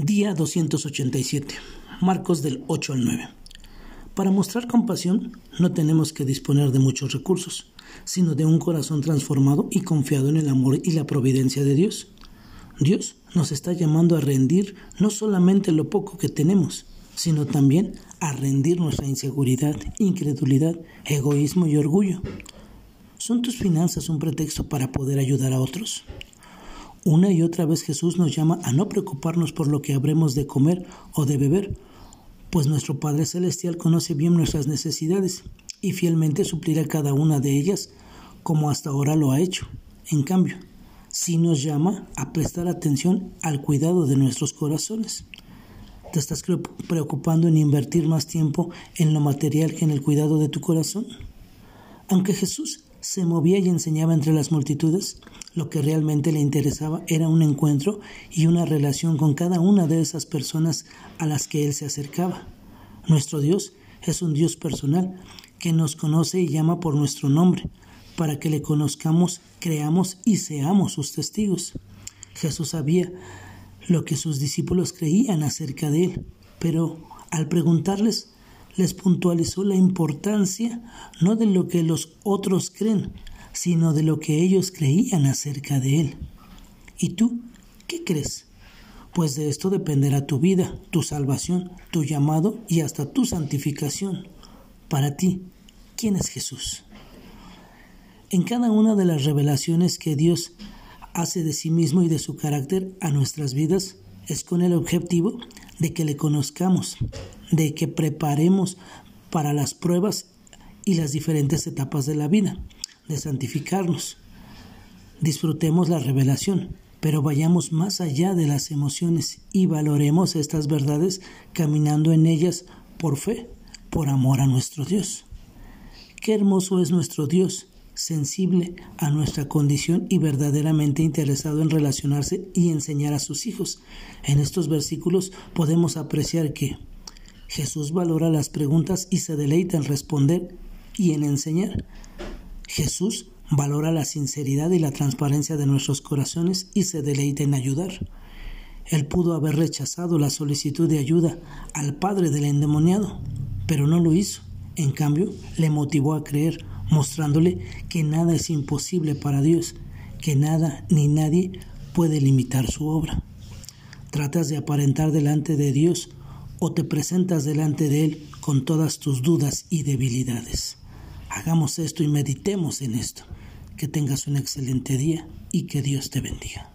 Día 287. Marcos del 8 al 9. Para mostrar compasión no tenemos que disponer de muchos recursos, sino de un corazón transformado y confiado en el amor y la providencia de Dios. Dios nos está llamando a rendir no solamente lo poco que tenemos, sino también a rendir nuestra inseguridad, incredulidad, egoísmo y orgullo. ¿Son tus finanzas un pretexto para poder ayudar a otros? Una y otra vez Jesús nos llama a no preocuparnos por lo que habremos de comer o de beber, pues nuestro Padre Celestial conoce bien nuestras necesidades y fielmente suplirá cada una de ellas como hasta ahora lo ha hecho. En cambio, sí nos llama a prestar atención al cuidado de nuestros corazones. ¿Te estás preocupando en invertir más tiempo en lo material que en el cuidado de tu corazón? Aunque Jesús se movía y enseñaba entre las multitudes, lo que realmente le interesaba era un encuentro y una relación con cada una de esas personas a las que él se acercaba. Nuestro Dios es un Dios personal que nos conoce y llama por nuestro nombre, para que le conozcamos, creamos y seamos sus testigos. Jesús sabía lo que sus discípulos creían acerca de él, pero al preguntarles les puntualizó la importancia no de lo que los otros creen, sino de lo que ellos creían acerca de Él. ¿Y tú qué crees? Pues de esto dependerá tu vida, tu salvación, tu llamado y hasta tu santificación. Para ti, ¿quién es Jesús? En cada una de las revelaciones que Dios hace de sí mismo y de su carácter a nuestras vidas, es con el objetivo de que le conozcamos, de que preparemos para las pruebas y las diferentes etapas de la vida, de santificarnos. Disfrutemos la revelación, pero vayamos más allá de las emociones y valoremos estas verdades caminando en ellas por fe, por amor a nuestro Dios. Qué hermoso es nuestro Dios, sensible a nuestra condición y verdaderamente interesado en relacionarse y enseñar a sus hijos. En estos versículos podemos apreciar que Jesús valora las preguntas y se deleita en responder y en enseñar. Jesús valora la sinceridad y la transparencia de nuestros corazones y se deleita en ayudar. Él pudo haber rechazado la solicitud de ayuda al padre del endemoniado, pero no lo hizo. En cambio, le motivó a creer, mostrándole que nada es imposible para Dios, que nada ni nadie puede limitar su obra. Tratas de aparentar delante de Dios o te presentas delante de Él con todas tus dudas y debilidades. Hagamos esto y meditemos en esto. Que tengas un excelente día y que Dios te bendiga.